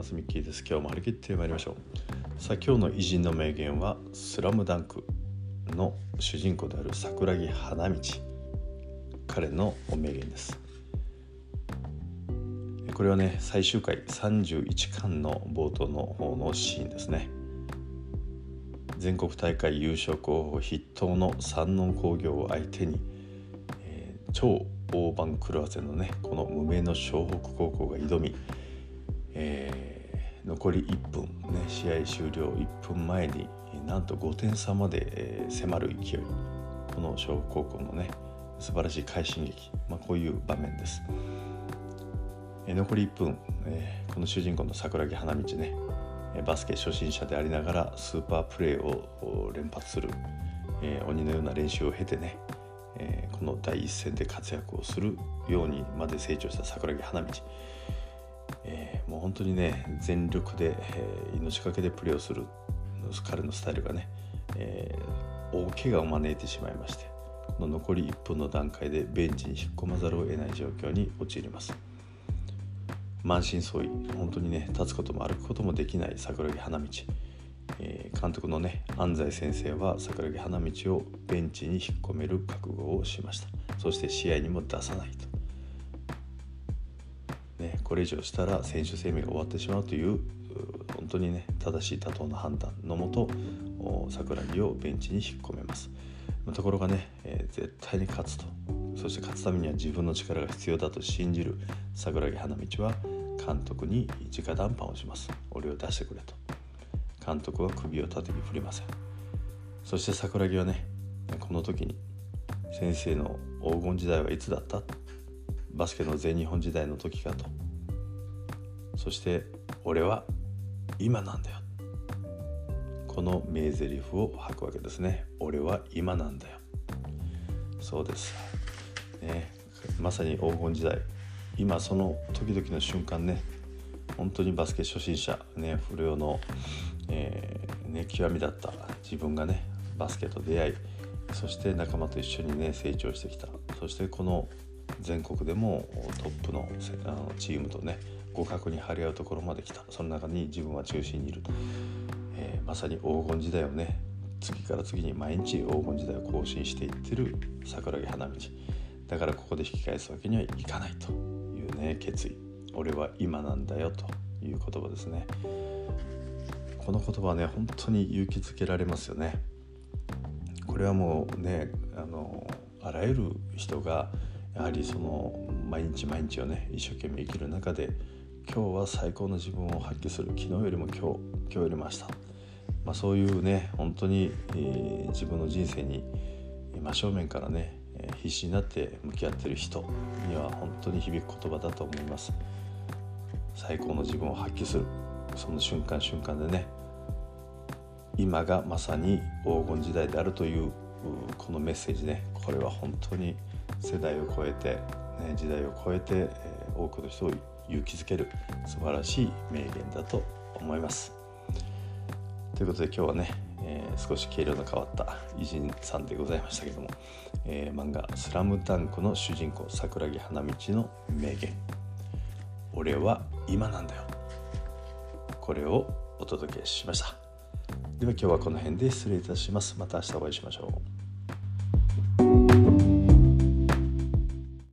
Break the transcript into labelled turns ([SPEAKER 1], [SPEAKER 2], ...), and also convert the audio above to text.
[SPEAKER 1] ますミッキーです。今日も張り切ってまいりましょう。さあ今日の偉人の名言はスラムダンクの主人公である桜木花道。彼の名言です。これはね最終回31巻の冒頭の方のシーンですね。全国大会優勝候補筆頭の山王工業を相手に、えー、超大番狂わせのねこの無名の湘北高校が挑み、えー、残り1分、ね、試合終了1分前になんと5点差まで、えー、迫る勢い。この湘北高校のね素晴らしい快進撃、まあ、こういう場面です。えー、残り1分、えー、この主人公の桜木花道ねバスケ初心者でありながらスーパープレーを連発する、えー、鬼のような練習を経てねえー、この第一線で活躍をするようにまで成長した桜木花道、えー、もう本当にね全力で、えー、命がけでプレーをする彼のスタイルがね、え大怪我を招いてしまいましてこの残り1分の段階でベンチに引っ込まざるを得ない状況に陥ります。満身創痍本当にね立つことも歩くこともできない桜木花道。えー、監督のね安西先生は桜木花道をベンチに引っ込める覚悟をしました。そして試合にも出さないと、これ以上したら選手生命が終わってしまうという本当にね正しい妥当な判断のもと桜木をベンチに引っ込めます。ところがね、えー、絶対に勝つと。そして勝つためには自分の力が必要だと信じる桜木花道は監督に直談判をします。俺を出してくれと。監督は首を縦に振りません。そして桜木はねこの時に先生の黄金時代はいつだった？バスケの全日本時代の時かと。そして俺は今なんだよ。この名台詞を吐くわけですね。俺は今なんだよ。そうです。ね。まさに黄金時代。今その時々の瞬間ね。本当にバスケ初心者。ね。不良のえー、ね、極みだった。自分がねバスケと出会い。そして仲間と一緒にね成長してきた。そしてこの全国でもトップのあのチームとね互角に張り合うところまで来た。その中に自分は中心にいる、えー、まさに黄金時代をね次から次に毎日黄金時代を更新していってる桜木花道。だからここで引き返すわけにはいかないというね決意。俺は今なんだよという言葉ですね。この言葉はね本当に勇気づけられますよね。これはもうねあのあらゆる人がやはりその毎日毎日をね一生懸命生きる中で今日は最高の自分を発揮する昨日よりも今日今日よりも明日、まあ、そういうね本当に、えー、自分の人生に真正面からね必死になって向き合ってる人には本当に響く言葉だと思います。最高の自分を発揮するその瞬間瞬間でね今がまさに黄金時代であるというこのメッセージねこれは本当に世代を超えて、ね、時代を超えて、え、多くの人を勇気づける素晴らしい名言だと思います。ということで今日はね、えー、少し軽量の変わった偉人さんでございましたけども、えー、漫画「スラムダンクの主人公桜木花道の名言「俺は今なんだよ」これをお届けしました。では今日はこの辺で失礼いたします。また明日お会いしましょう。